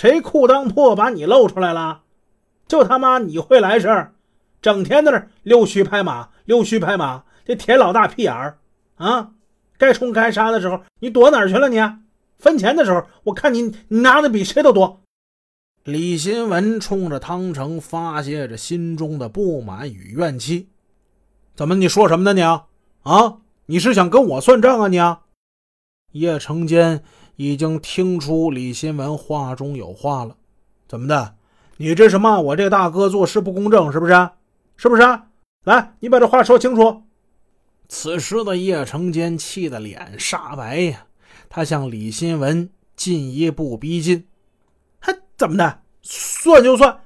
谁裤裆破把你露出来了？就他妈你会来事儿，整天在那溜须拍马，溜须拍马，这铁老大屁眼儿啊！该冲该杀的时候，你躲哪儿去了？你分钱的时候，我看你你拿的比谁都多。李新文冲着汤成发泄着心中的不满与怨气。怎么？你说什么呢？你啊？你是想跟我算账啊？你啊？叶成坚已经听出李新文话中有话了。怎么的？你这是骂我这大哥做事不公正，是不是？是不是？来，你把这话说清楚。此时的叶成坚气得脸煞白呀，他向李新文进一步逼近。还怎么的？算就算，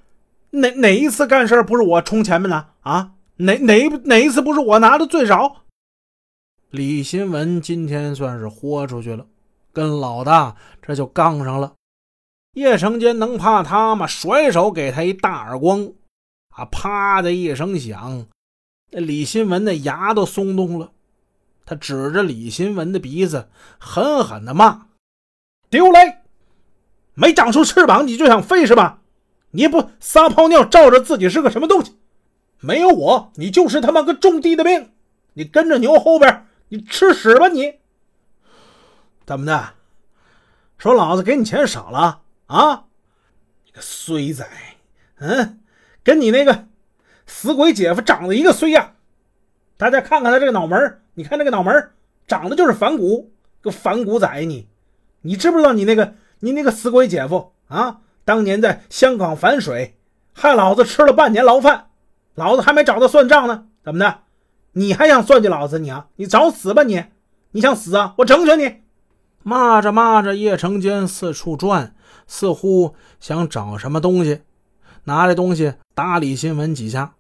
哪哪一次干事不是我冲前面呢？啊，哪哪哪一次不是我拿的最少？李新文今天算是豁出去了，跟老大这就杠上了。叶成坚能怕他吗？甩手给他一大耳光，啊，啪的一声响。那李新文的牙都松动了，他指着李新文的鼻子狠狠地骂：“丢雷！没长出翅膀你就想飞是吧？你不撒泡尿照着自己是个什么东西？没有我，你就是他妈个种地的命！你跟着牛后边，你吃屎吧你！怎么的？说老子给你钱少了啊？你个衰仔！嗯，跟你那个……”死鬼姐夫长得一个衰样，大家看看他这个脑门你看这个脑门长得就是反骨，个反骨仔你，你知不知道你那个你那个死鬼姐夫啊？当年在香港反水，害老子吃了半年牢饭，老子还没找他算账呢，怎么的？你还想算计老子你啊？你找死吧你！你想死啊？我成全你！骂着骂着，叶成坚四处转，似乎想找什么东西，拿着东西打李新文几下。